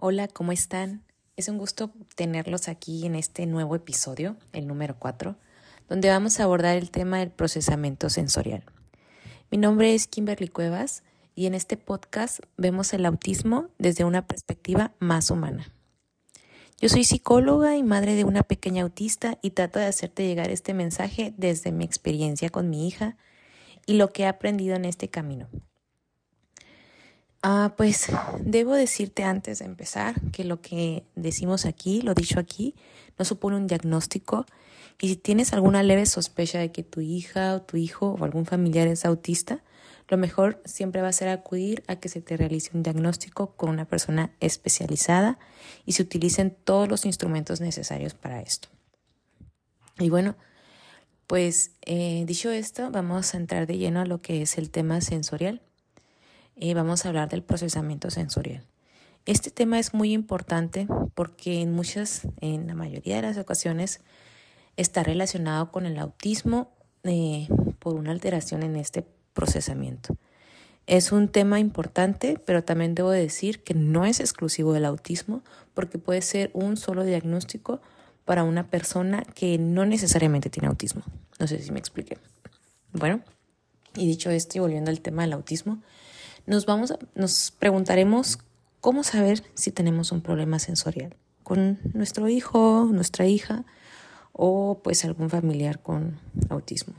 Hola, ¿cómo están? Es un gusto tenerlos aquí en este nuevo episodio, el número 4, donde vamos a abordar el tema del procesamiento sensorial. Mi nombre es Kimberly Cuevas y en este podcast vemos el autismo desde una perspectiva más humana. Yo soy psicóloga y madre de una pequeña autista y trato de hacerte llegar este mensaje desde mi experiencia con mi hija y lo que he aprendido en este camino. Ah, pues debo decirte antes de empezar que lo que decimos aquí, lo dicho aquí, no supone un diagnóstico y si tienes alguna leve sospecha de que tu hija o tu hijo o algún familiar es autista, lo mejor siempre va a ser acudir a que se te realice un diagnóstico con una persona especializada y se utilicen todos los instrumentos necesarios para esto. Y bueno, pues eh, dicho esto, vamos a entrar de lleno a lo que es el tema sensorial eh, vamos a hablar del procesamiento sensorial. Este tema es muy importante porque en muchas, en la mayoría de las ocasiones, está relacionado con el autismo eh, por una alteración en este procesamiento. Es un tema importante, pero también debo decir que no es exclusivo del autismo porque puede ser un solo diagnóstico para una persona que no necesariamente tiene autismo. No sé si me expliqué. Bueno, y dicho esto y volviendo al tema del autismo, nos vamos nos preguntaremos cómo saber si tenemos un problema sensorial con nuestro hijo, nuestra hija o pues algún familiar con autismo.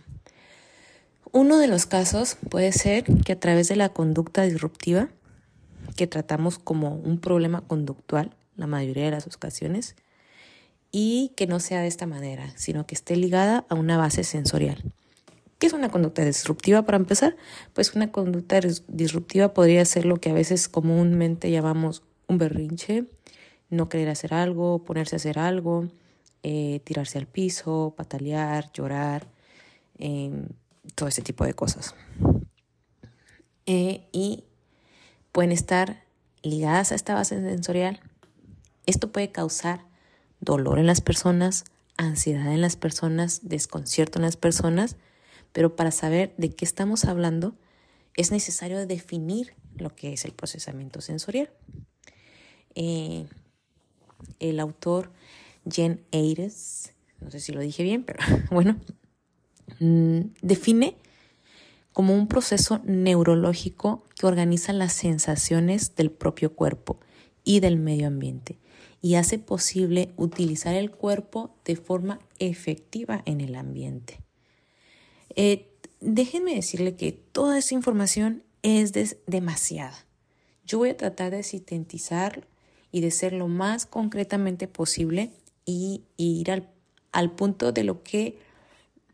Uno de los casos puede ser que a través de la conducta disruptiva, que tratamos como un problema conductual la mayoría de las ocasiones, y que no sea de esta manera, sino que esté ligada a una base sensorial. ¿Qué es una conducta disruptiva para empezar? Pues una conducta disruptiva podría ser lo que a veces comúnmente llamamos un berrinche, no querer hacer algo, ponerse a hacer algo, eh, tirarse al piso, patalear, llorar, em, todo ese tipo de cosas. Eh, y pueden estar ligadas a esta base sensorial. Esto puede causar dolor en las personas, ansiedad en las personas, desconcierto en las personas pero para saber de qué estamos hablando es necesario definir lo que es el procesamiento sensorial. Eh, el autor Jen Ayres, no sé si lo dije bien, pero bueno, mm, define como un proceso neurológico que organiza las sensaciones del propio cuerpo y del medio ambiente y hace posible utilizar el cuerpo de forma efectiva en el ambiente. Eh, déjenme decirle que toda esa información es demasiada. Yo voy a tratar de sintetizar y de ser lo más concretamente posible y, ir al, punto de lo que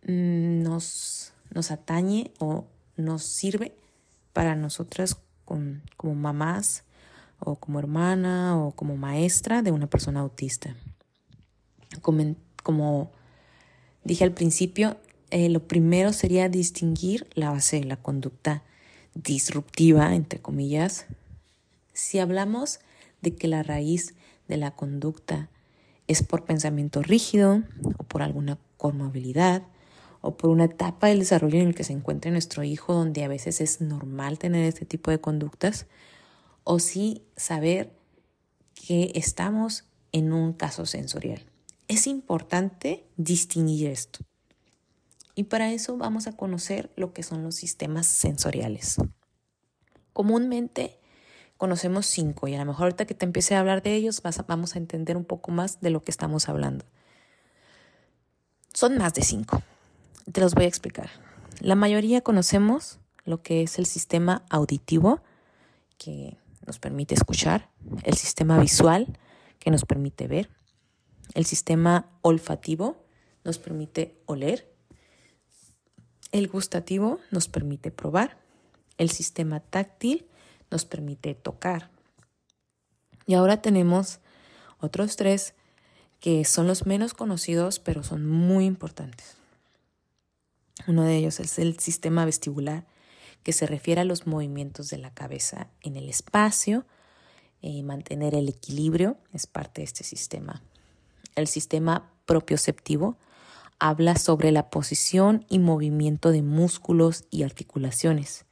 mm, nos, nos atañe o nos sirve para nosotras como mamás o como hermana o como maestra de una persona autista. como dije al principio, eh, lo primero sería distinguir la base de la conducta disruptiva, entre comillas. Si hablamos de que la raíz de la conducta es por pensamiento rígido o por alguna conmovilidad o por una etapa del desarrollo en el que se encuentra nuestro hijo donde a veces es normal tener este tipo de conductas, o si saber que estamos en un caso sensorial. Es importante distinguir esto. Y para eso vamos a conocer lo que son los sistemas sensoriales. Comúnmente conocemos cinco y a lo mejor ahorita que te empiece a hablar de ellos vamos a entender un poco más de lo que estamos hablando. Son más de cinco. Te los voy a explicar. La mayoría conocemos lo que es el sistema auditivo, que nos permite escuchar, el sistema visual, que nos permite ver, el sistema olfativo, nos permite oler, el gustativo nos permite probar, el sistema táctil nos permite tocar. Y ahora tenemos otros tres que son los menos conocidos, pero son muy importantes. Uno de ellos es el sistema vestibular, que se refiere a los movimientos de la cabeza en el espacio, y eh, mantener el equilibrio es parte de este sistema. El sistema propioceptivo habla sobre la posición y movimiento de músculos y articulaciones.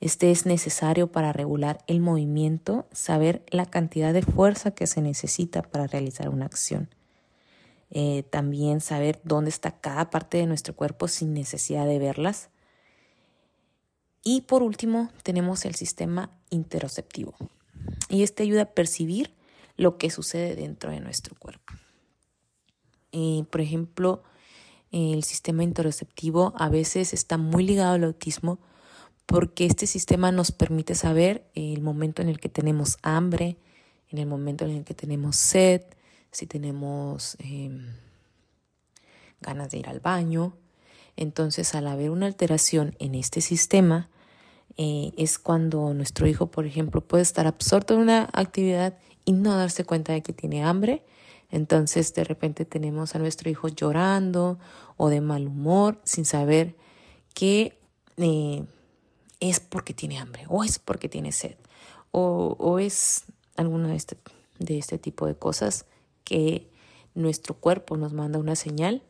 Este es necesario para regular el movimiento, saber la cantidad de fuerza que se necesita para realizar una acción. Eh, también saber dónde está cada parte de nuestro cuerpo sin necesidad de verlas. Y por último, tenemos el sistema interoceptivo. Y este ayuda a percibir lo que sucede dentro de nuestro cuerpo. Eh, por ejemplo, el sistema interoceptivo a veces está muy ligado al autismo porque este sistema nos permite saber el momento en el que tenemos hambre, en el momento en el que tenemos sed, si tenemos em, ganas de ir al baño. Entonces, al haber una alteración en este sistema, eh, es cuando nuestro hijo, por ejemplo, puede estar absorto en una actividad y no darse cuenta de que tiene hambre. Entonces, de repente tenemos a nuestro hijo llorando o de mal humor sin saber que eh, es porque tiene hambre o es porque tiene sed o, es alguna de este, de este tipo de cosas que nuestro cuerpo nos manda una señal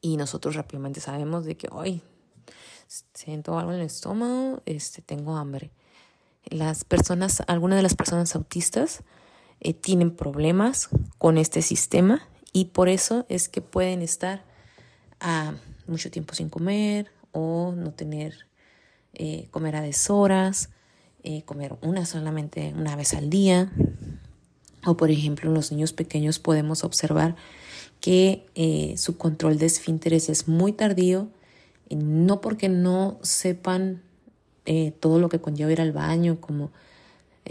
y nosotros rápidamente sabemos de que hoy siento algo en el estómago, este, tengo hambre. Las personas, algunas de las personas autistas eh, tienen problemas con este sistema y por eso es que pueden estar a mucho tiempo sin comer o no tener eh, comer a deshoras, eh, comer una solamente una vez al día. O por ejemplo, en los niños pequeños podemos observar que eh, su control de esfínteres es muy tardío, no porque no sepan todo lo que conlleva ir al baño, como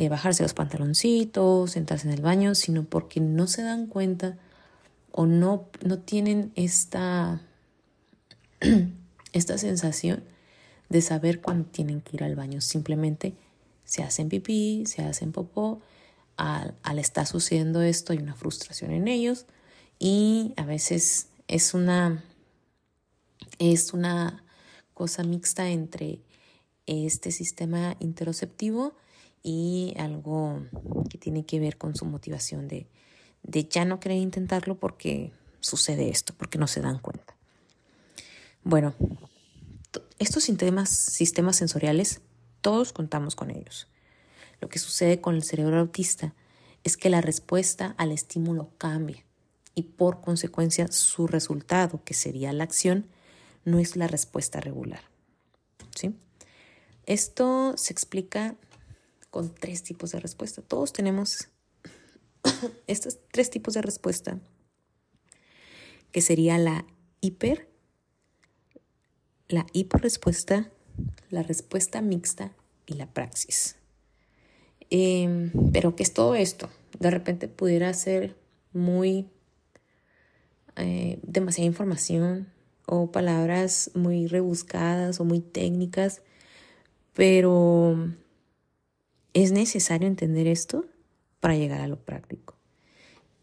bajarse los pantaloncitos, sentarse en el baño, sino porque no se dan cuenta o no, no tienen esta, esta sensación de saber cuándo tienen que ir al baño. Simplemente se hacen pipí, se hacen popó. Al, al estar sucediendo esto hay una frustración en ellos y a veces es una, es una cosa mixta entre este sistema interoceptivo y algo que tiene que ver con su motivación de, de ya no querer intentarlo porque sucede esto, porque no se dan cuenta. Bueno, estos sistemas, sensoriales, todos contamos con ellos. Lo que sucede con el cerebro autista es que la respuesta al estímulo cambia y por consecuencia su resultado, que sería la acción, no es la respuesta regular. ¿Sí? Esto se explica con tres tipos de respuesta. Todos tenemos estos tres tipos de respuesta, que sería la hiper, la hiporrespuesta, la respuesta mixta y la praxis. Em, pero ¿qué es todo esto? De repente pudiera ser muy eh, demasiada información o palabras muy rebuscadas o muy técnicas, pero es necesario entender esto para llegar a lo práctico.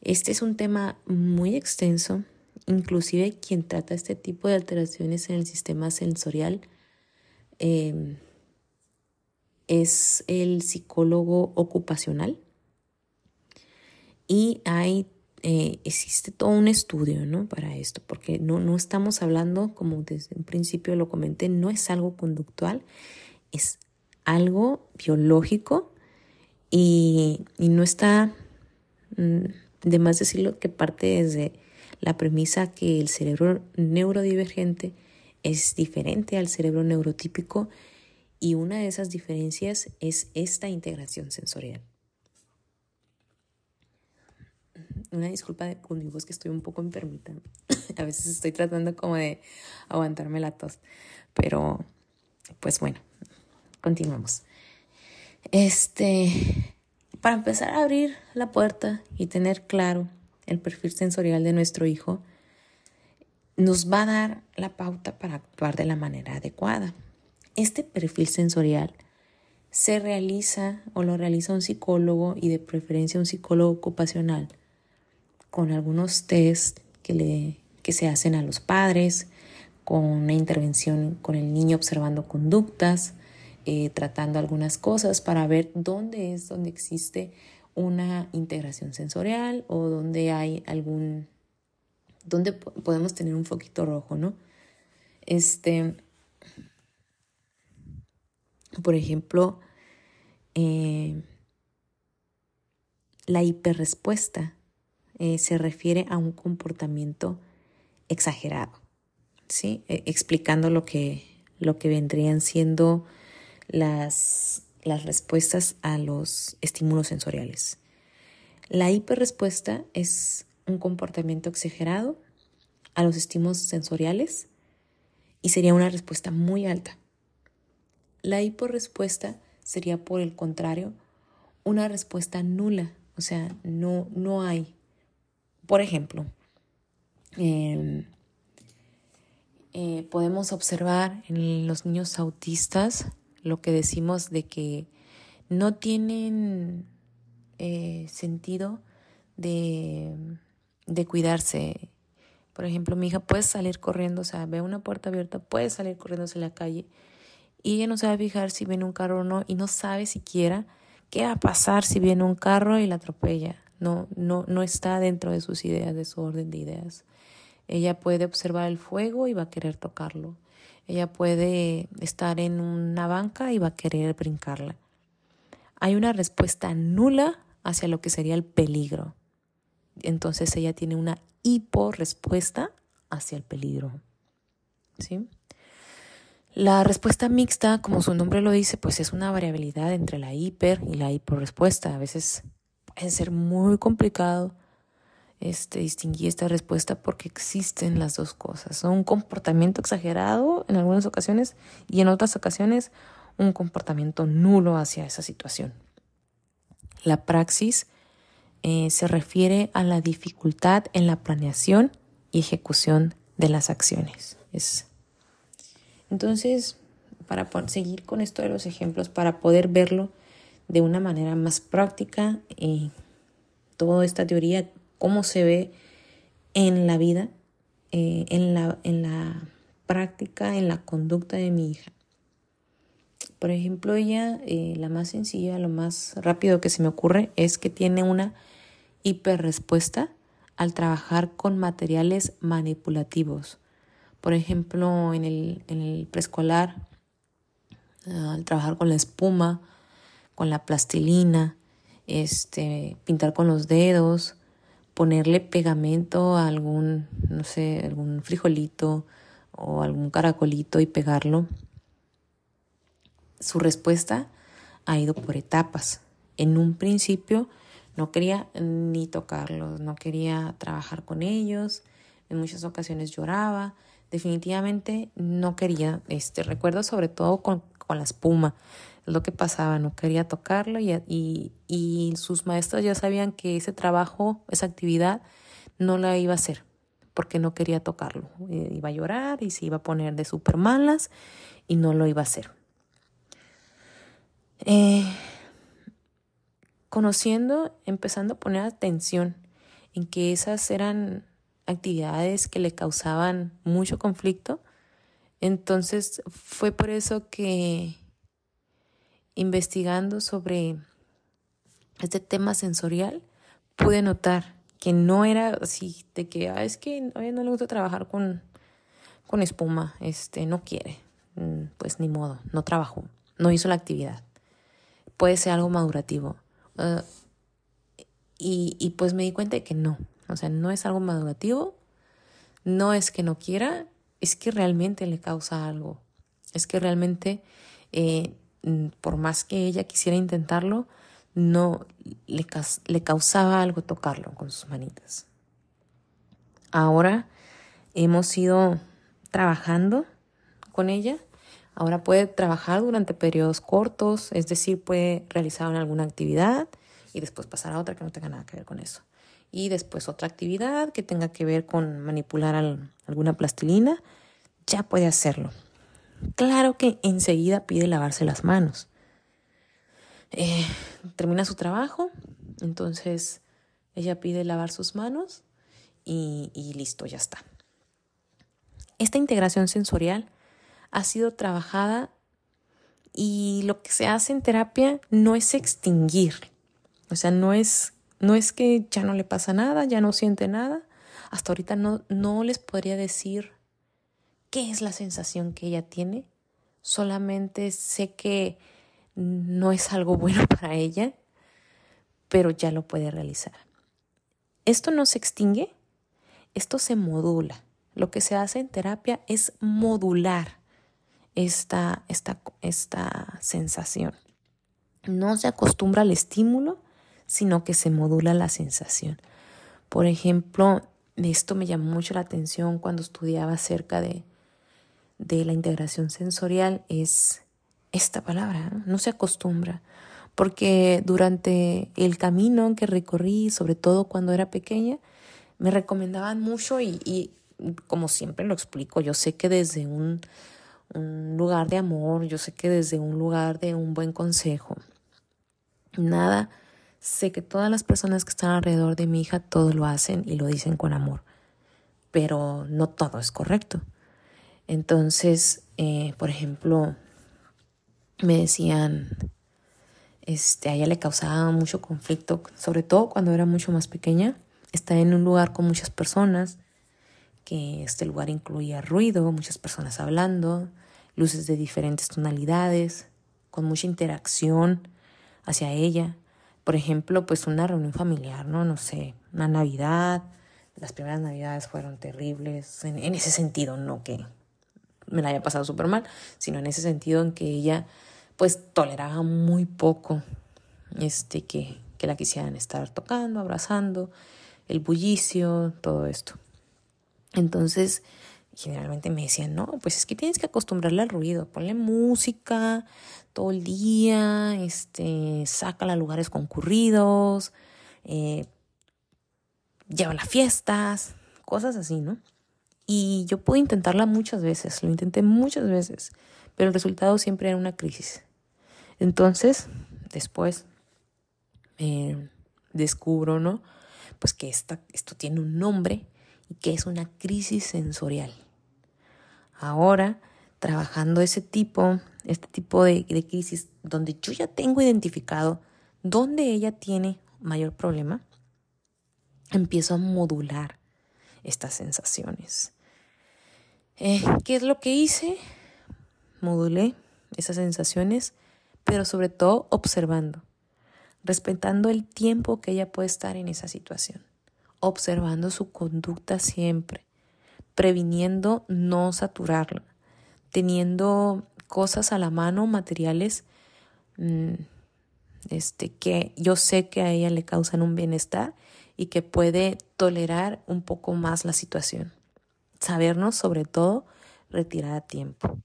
Este es un tema muy extenso Inclusive quien trata este tipo de alteraciones en el sistema sensorial em, es el psicólogo ocupacional. Y eh, existe todo un estudio ¿no? para esto, porque no, no estamos hablando, como desde un principio lo comenté, no es algo conductual, es algo biológico y, y no está mm, de más decirlo que parte desde la premisa que el cerebro neurodivergente es diferente al cerebro neurotípico y una de esas diferencias es esta integración sensorial. Una disculpa con mi voz que estoy un poco enfermita. A veces estoy tratando como de aguantarme la tos, pero pues bueno, continuamos. Este, para empezar a abrir la puerta y tener claro el perfil sensorial de nuestro hijo, nos va a dar la pauta para actuar de la manera adecuada. Este perfil sensorial se realiza o lo realiza un psicólogo y de preferencia un psicólogo ocupacional con algunos test que, le, que se hacen a los padres, con una intervención con el niño observando conductas, eh, tratando algunas cosas para ver dónde es donde existe una integración sensorial o donde hay algún, donde podemos tener un foquito rojo, ¿no? Este, Por ejemplo, eh, la hiperrespuesta eh, se refiere a un comportamiento exagerado, ¿sí? E, explicando lo que, lo que vendrían siendo las, las respuestas a los estímulos sensoriales. La hiperrespuesta es un comportamiento exagerado a los estímulos sensoriales y sería una respuesta muy alta. La hiporrespuesta sería, por el contrario, una respuesta nula, o sea, no, no hay. Por ejemplo, em, eh, podemos observar en los niños autistas lo que decimos de que no tienen eh, sentido de, de cuidarse. Por ejemplo, mi hija puede salir corriendo, o sea, ve una puerta abierta, puede salir corriendo hacia la calle y ella no a fijar si viene un carro o no y no sabe siquiera qué va a pasar si viene un carro y la atropella. No, no, no está dentro de sus ideas, de su orden de ideas. Ella puede observar el fuego y va a querer tocarlo. Ella puede estar en una banca y va a querer brincarla. Hay una respuesta nula hacia lo que sería el peligro. Entonces ella tiene una hiporrespuesta hacia el peligro. ¿Sí? La respuesta mixta, como su nombre lo dice, pues es una variabilidad entre la hiper y la hiporrespuesta. A veces puede ser muy complicado este, distinguir esta respuesta porque existen las dos cosas. Son un comportamiento exagerado en algunas ocasiones y en otras ocasiones un comportamiento nulo hacia esa situación. La praxis eh, se refiere a la dificultad en la planeación y ejecución de las acciones. Es entonces, para seguir con esto de los ejemplos, para poder verlo de una manera más práctica, y toda esta teoría, cómo se ve en la vida, eh, en, la, en la práctica, en la conducta de mi hija. Por ejemplo, ella, eh, la más sencilla, lo más rápido que se me ocurre es que tiene una hiperrespuesta al trabajar con materiales manipulativos. Por ejemplo, en el, preescolar, ah, al trabajar con la espuma, con la plastilina, este, pintar con los dedos, ponerle pegamento a algún, no sé, algún frijolito o algún caracolito y pegarlo. Su respuesta ha ido por etapas. En un principio no quería ni tocarlos, no quería trabajar con ellos, en muchas ocasiones lloraba, definitivamente no quería, este, recuerdo sobre todo con, la espuma, lo que pasaba, no quería tocarlo y, y, sus maestros ya sabían que ese trabajo, esa actividad, no la iba a hacer porque no quería tocarlo. Eh, iba a llorar y se iba a poner de súper malas y no lo iba a hacer. Eh, conociendo, empezando a poner atención en que esas eran actividades que le causaban mucho conflicto. Entonces fue por eso que investigando sobre este tema sensorial pude notar que no era así de que ah, es que a no le gusta trabajar con, con espuma, este no quiere, mm, pues ni modo, no trabajó, no hizo la actividad. Puede ser algo madurativo. Ah, y, y pues me di cuenta de que no, o sea, no es algo madurativo, no es que no quiera, es que realmente le causa algo. Es que realmente, eh, por más que ella quisiera intentarlo, no le, le causaba algo tocarlo con sus manitas. Ahora hemos ido trabajando con ella. Ahora puede trabajar durante periodos cortos, es decir, puede realizar alguna actividad y después pasar a otra que no tenga nada que ver con eso y después otra actividad que tenga que ver con manipular alguna plastilina, ya puede hacerlo. Claro que enseguida pide lavarse las manos. Eh, termina su trabajo, entonces ella pide lavar sus manos y, y listo, ya está. Esta integración sensorial ha sido trabajada y lo que se hace en terapia no es extinguir, o sea, no es no es que ya no le pasa nada, ya no siente nada. Hasta ahorita no, no les podría decir qué es la sensación que ella tiene solamente sé que no es algo bueno para ella, pero ya lo puede realizar. Esto no se extingue, esto se modula. Lo que se hace en terapia es modular esta, esta, esta sensación. No se acostumbra al estímulo, sino que se modula la sensación. Por ejemplo, esto me llamó mucho la atención cuando estudiaba acerca de, de la integración sensorial, es esta palabra, no se acostumbra, porque durante el camino que recorrí, sobre todo cuando era pequeña, me recomendaban mucho y, y como siempre lo explico, yo sé que desde un, un lugar de amor, yo sé que desde un lugar de un buen consejo, nada, sé que todas las personas que están alrededor de mi hija todo lo hacen y lo dicen con amor, pero no todo es correcto. Entonces, eh, por ejemplo, me decían, este, a ella le causaba mucho conflicto, sobre todo cuando era mucho más pequeña, estar en un lugar con muchas personas, que este lugar incluía ruido, muchas personas hablando, luces de diferentes tonalidades, con mucha interacción hacia ella. Por ejemplo, pues una reunión familiar, ¿no? No sé, una Navidad. Las primeras Navidades fueron terribles en, en ese sentido, no que me la haya pasado súper mal, sino en ese sentido en que ella pues toleraba muy poco este, que, que la quisieran estar tocando, abrazando, el bullicio, todo esto. Entonces, generalmente me decían, no, pues es que tienes que acostumbrarle al ruido, ponle música todo el día, este, sácala a lugares concurridos, eh, llévala a fiestas, cosas así, ¿no? Y yo pude intentarla muchas veces, lo intenté muchas veces, pero el resultado siempre era una crisis. Entonces, después eh, descubro, ¿no? Pues que esta, esto tiene un nombre y que es una crisis sensorial. Ahora, trabajando ese tipo, este tipo de, de crisis, donde yo ya tengo identificado dónde ella tiene mayor problema, empiezo a modular estas sensaciones. Eh, ¿Qué es lo que hice? Modulé esas sensaciones, pero sobre todo observando, respetando el tiempo que ella puede estar en esa situación, observando su conducta siempre, previniendo no saturarla, teniendo cosas a la mano, materiales mm, este, que yo sé que a ella le causan un bienestar y que puede tolerar un poco más la situación. Sabernos, sobre todo, retirar a tiempo.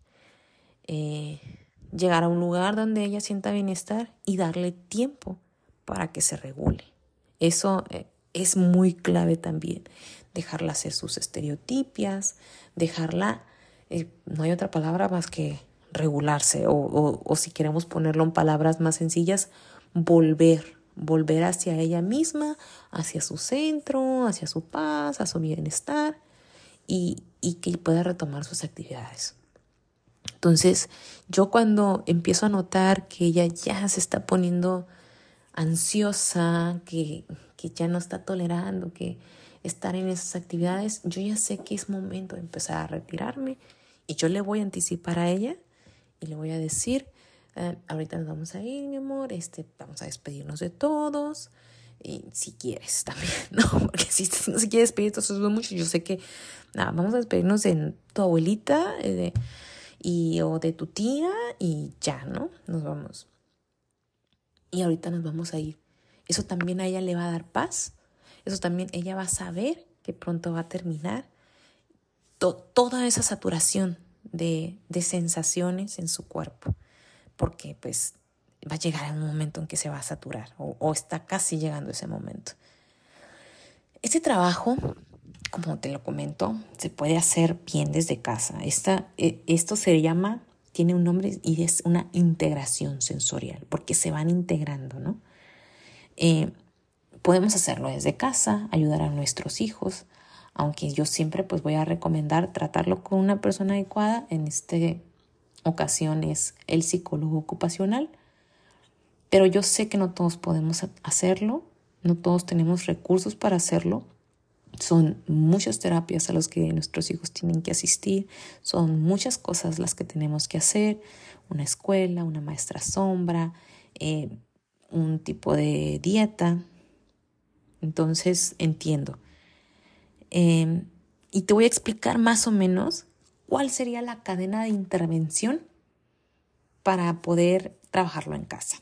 Eh, llegar a un lugar donde ella sienta bienestar y darle tiempo para que se regule. Eso eh, es muy clave también. Dejarla hacer sus estereotipias, dejarla, eh, no hay otra palabra más que regularse o, o si queremos ponerlo en palabras más sencillas, volver volver hacia ella misma, hacia su centro, hacia su paz, a su bienestar y, y que pueda retomar sus actividades. Entonces, yo cuando empiezo a notar que ella ya se está poniendo ansiosa, que, que ya no está tolerando que estar en esas actividades, yo ya sé que es momento de empezar a retirarme y yo le voy a anticipar a ella y le voy a decir, eh, ahorita nos vamos a ir, mi amor, este, vamos a despedirnos de todos. Y si quieres también, ¿no? Porque si no se quiere despedir, entonces es mucho. Yo sé que, nada, vamos a despedirnos de tu abuelita eh, y, o de tu tía y ya, ¿no? Nos vamos. Y ahorita nos vamos a ir. Eso también a ella le va a dar paz. Eso también ella va a saber que pronto va a terminar. toda esa saturación de, de sensaciones en su cuerpo porque pues va a llegar un momento en que se va a saturar o, está casi llegando ese momento. Este trabajo, como te lo comento, se puede hacer bien desde casa. Esta, e, esto se llama, tiene un nombre y es una integración sensorial, porque se van integrando, ¿no? Eh, podemos hacerlo desde casa, ayudar a nuestros hijos, aunque yo siempre pues voy a recomendar tratarlo con una persona adecuada en este ocasiones el psicólogo ocupacional, pero yo sé que no todos podemos hacerlo, no todos tenemos recursos para hacerlo, Son muchas terapias a las que nuestros hijos tienen que asistir, son muchas cosas las que tenemos que hacer, una escuela, una maestra sombra, eh, un tipo de dieta. Entonces entiendo. Em, y te voy a explicar más o menos cuál sería la cadena de intervención para poder trabajarlo en casa.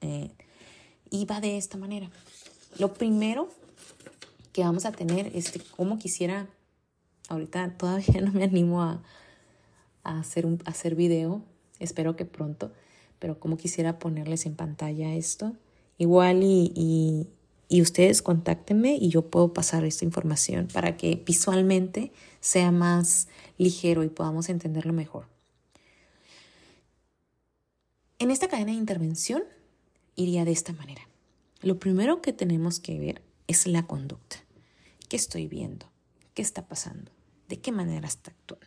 Eh, y va de esta manera. Lo primero que vamos a tener, este, como quisiera, ahorita todavía no me animo a, hacer, un, hacer video, espero que pronto, pero como quisiera ponerles en pantalla esto. Igual y, ustedes contáctenme y yo puedo pasar esta información para que visualmente sea más ligero y podamos entenderlo mejor. En esta cadena de intervención iría de esta manera. Lo primero que tenemos que ver es la conducta. ¿Qué estoy viendo? ¿Qué está pasando? ¿De qué manera está actuando?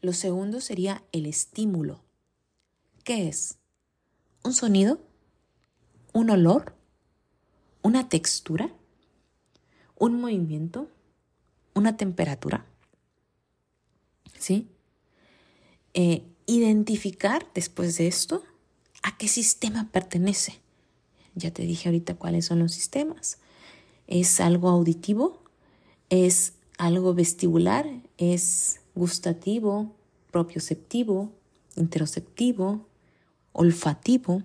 Lo segundo sería el estímulo. ¿Qué es? ¿Un sonido? ¿Un olor? ¿Una textura? ¿Un movimiento? ¿Una temperatura? ¿Sí? Eh, identificar después de esto a qué sistema pertenece. Ya te dije ahorita cuáles son los sistemas es algo auditivo, es algo vestibular, es gustativo, propioceptivo, interoceptivo, olfativo,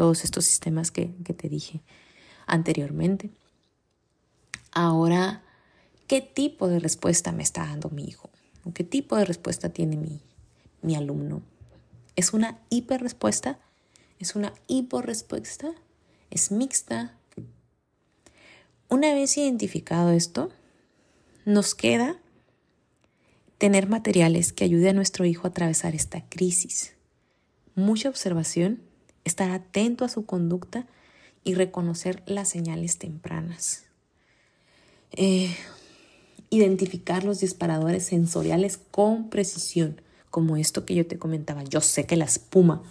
todos estos sistemas que, te dije anteriormente. Ahora, ¿qué tipo de respuesta me está dando mi hijo? ¿Qué tipo de respuesta tiene mi, mi alumno? ¿Es una hiperrespuesta? ¿Es una hiporrespuesta? ¿Es mixta? Una vez identificado esto, nos queda tener materiales que ayuden a nuestro hijo a atravesar esta crisis. Mucha observación, estar atento a su conducta y reconocer las señales tempranas. Eh, identificar los disparadores sensoriales con precisión, como esto que yo te comentaba. Yo sé que la espuma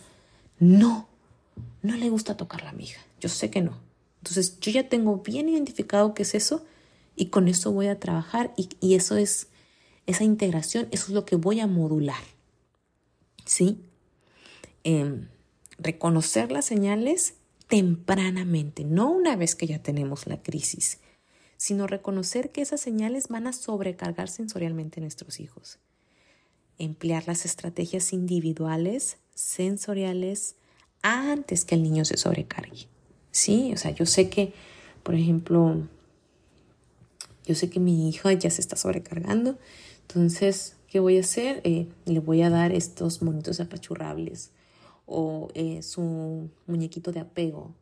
no, no le gusta tocar la miga. Yo sé que no. Entonces yo ya tengo bien identificado qué es eso y con eso voy a trabajar y, eso es esa integración, eso es lo que voy a modular. ¿Sí? Em, reconocer las señales tempranamente, no una vez que ya tenemos la crisis, sino reconocer que esas señales van a sobrecargar sensorialmente a nuestros hijos. Emplear las estrategias individuales, sensoriales, antes que el niño se sobrecargue. Sí, o sea, yo sé que, por ejemplo, yo sé que mi hija ya se está sobrecargando, entonces, ¿qué voy a hacer? Eh, le voy a dar estos monitos apachurrables o eh, su muñequito de apego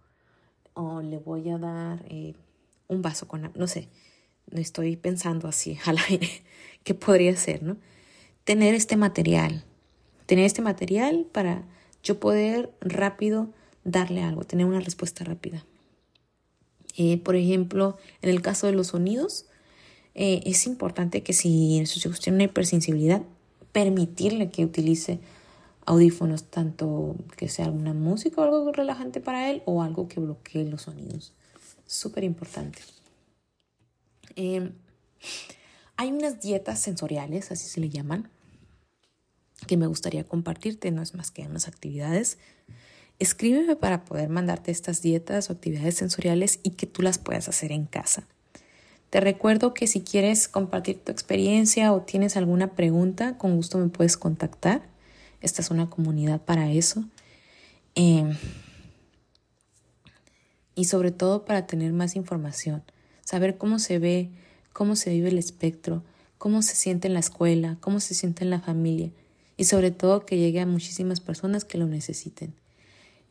o le voy a dar eh, un vaso con, no sé, estoy pensando así al aire, ¿qué podría ser, no? Tener este material, tener este material para yo poder rápido darle algo, tener una respuesta rápida. Eh, por ejemplo, en el caso de los sonidos, es importante que si sus hijos tienen una hipersensibilidad, permitirle que utilice audífonos, tanto que sea alguna música o algo relajante para él o algo que bloquee los sonidos. Súper importante. Em, hay unas dietas sensoriales, así se le llaman, que me gustaría compartirte, no es más que unas actividades Escríbeme para poder mandarte estas dietas o actividades sensoriales y que tú las puedas hacer en casa. Te recuerdo que si quieres compartir tu experiencia o tienes alguna pregunta, con gusto me puedes contactar. Esta es una comunidad para eso. Em, y sobre todo para tener más información, saber cómo se ve, cómo se vive el espectro, cómo se siente en la escuela, cómo se siente en la familia y sobre todo que llegue a muchísimas personas que lo necesiten.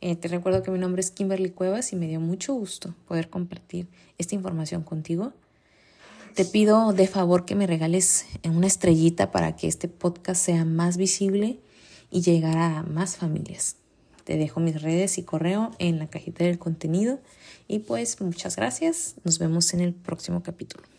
Eh, te recuerdo que mi nombre es Kimberly Cuevas y me dio mucho gusto poder compartir esta información contigo. Te pido de favor que me regales una estrellita para que este podcast sea más visible y llegar a más familias. Te dejo mis redes y correo en la cajita del contenido y pues muchas gracias. Nos vemos en el próximo capítulo.